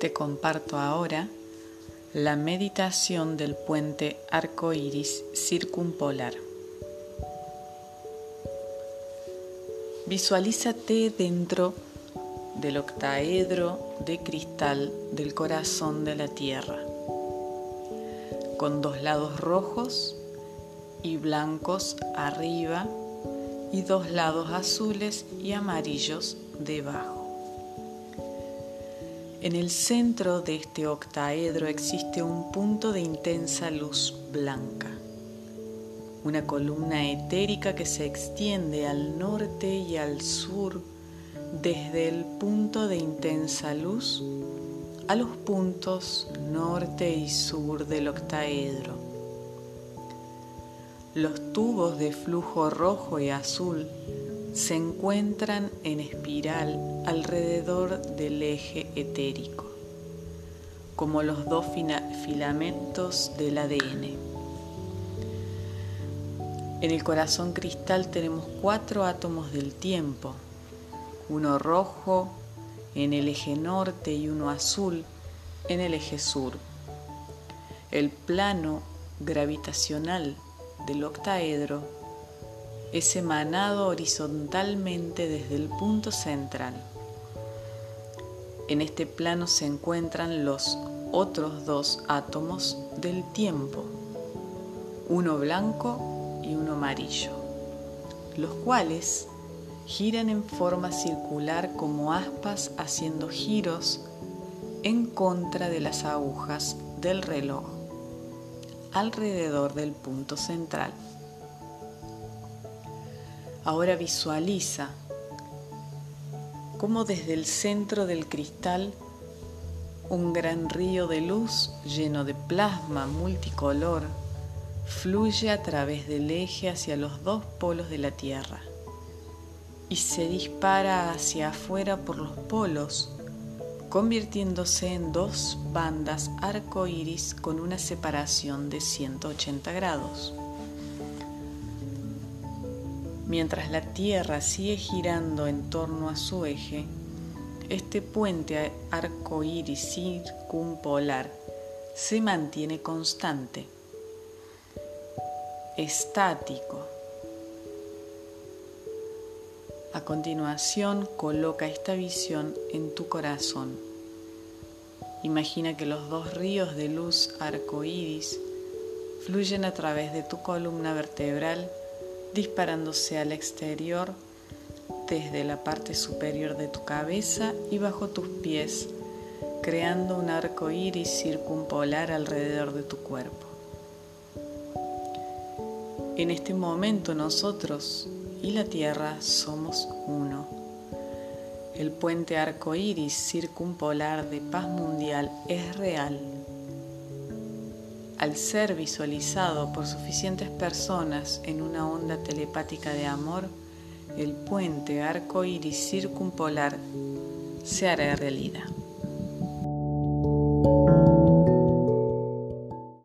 Te comparto ahora la meditación del puente arco iris circumpolar. Visualízate dentro del octaedro de cristal del corazón de la Tierra, con dos lados rojos y blancos arriba y dos lados azules y amarillos debajo. En el centro de este octaedro existe un punto de intensa luz blanca, una columna etérica que se extiende al norte y al sur desde el punto de intensa luz a los puntos norte y sur del octaedro. Los tubos de flujo rojo y azul se encuentran en espiral alrededor del eje etérico, como los dos filamentos del ADN. En el corazón cristal tenemos cuatro átomos del tiempo, uno rojo en el eje norte y uno azul en el eje sur. El plano gravitacional del octaedro es emanado horizontalmente desde el punto central. En este plano se encuentran los otros dos átomos del tiempo, uno blanco y uno amarillo, los cuales giran en forma circular como aspas haciendo giros en contra de las agujas del reloj alrededor del punto central. Ahora visualiza cómo desde el centro del cristal un gran río de luz lleno de plasma multicolor fluye a través del eje hacia los dos polos de la Tierra y se dispara hacia afuera por los polos, convirtiéndose en dos bandas arco iris con una separación de 180 grados. Mientras la Tierra sigue girando en torno a su eje, este puente arcoíris circumpolar se mantiene constante, estático. A continuación, coloca esta visión en tu corazón. Imagina que los dos ríos de luz arcoíris fluyen a través de tu columna vertebral disparándose al exterior desde la parte superior de tu cabeza y bajo tus pies, creando un arco iris circumpolar alrededor de tu cuerpo. En este momento nosotros y la Tierra somos uno. El puente arco iris circumpolar de paz mundial es real al ser visualizado por suficientes personas en una onda telepática de amor, el puente arco iris circumpolar se hará realidad.